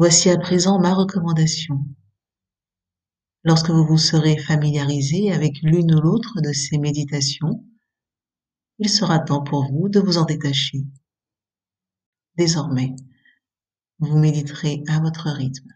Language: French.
Voici à présent ma recommandation. Lorsque vous vous serez familiarisé avec l'une ou l'autre de ces méditations, il sera temps pour vous de vous en détacher. Désormais, vous méditerez à votre rythme.